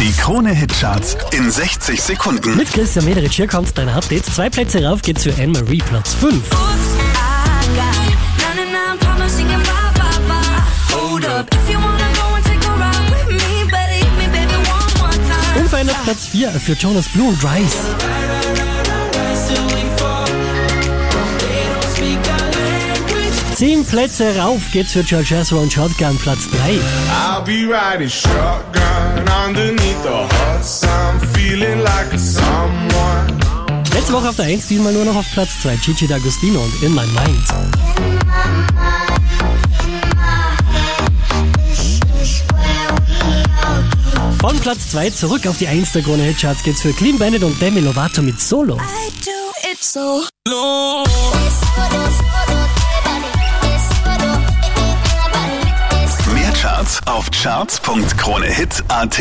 Die Krone-Hitcharts in 60 Sekunden. Mit Christian Mederich hier kommt dein Update. Zwei Plätze rauf geht's für Anne-Marie, Platz 5. I got none and I'm promising you bye bye bye. Hold up, if you wanna go and take a ride with me, better hit me, baby, one more time. Unverändert Platz 4 für Jonas Blue und Rise. Zehn Plätze rauf geht's für George Ezra und Shotgun, Platz 3. I'll be riding shotgun underneath Letzte Woche auf der 1, diesmal nur noch auf Platz 2. Gigi D'Agostino und In My Mind. Von Platz 2 zurück auf die 1 der Krone Hitcharts geht's für Clean Bandit und Demi Lovato mit Solo. I do it so Mehr Charts auf charts.kronehit.at.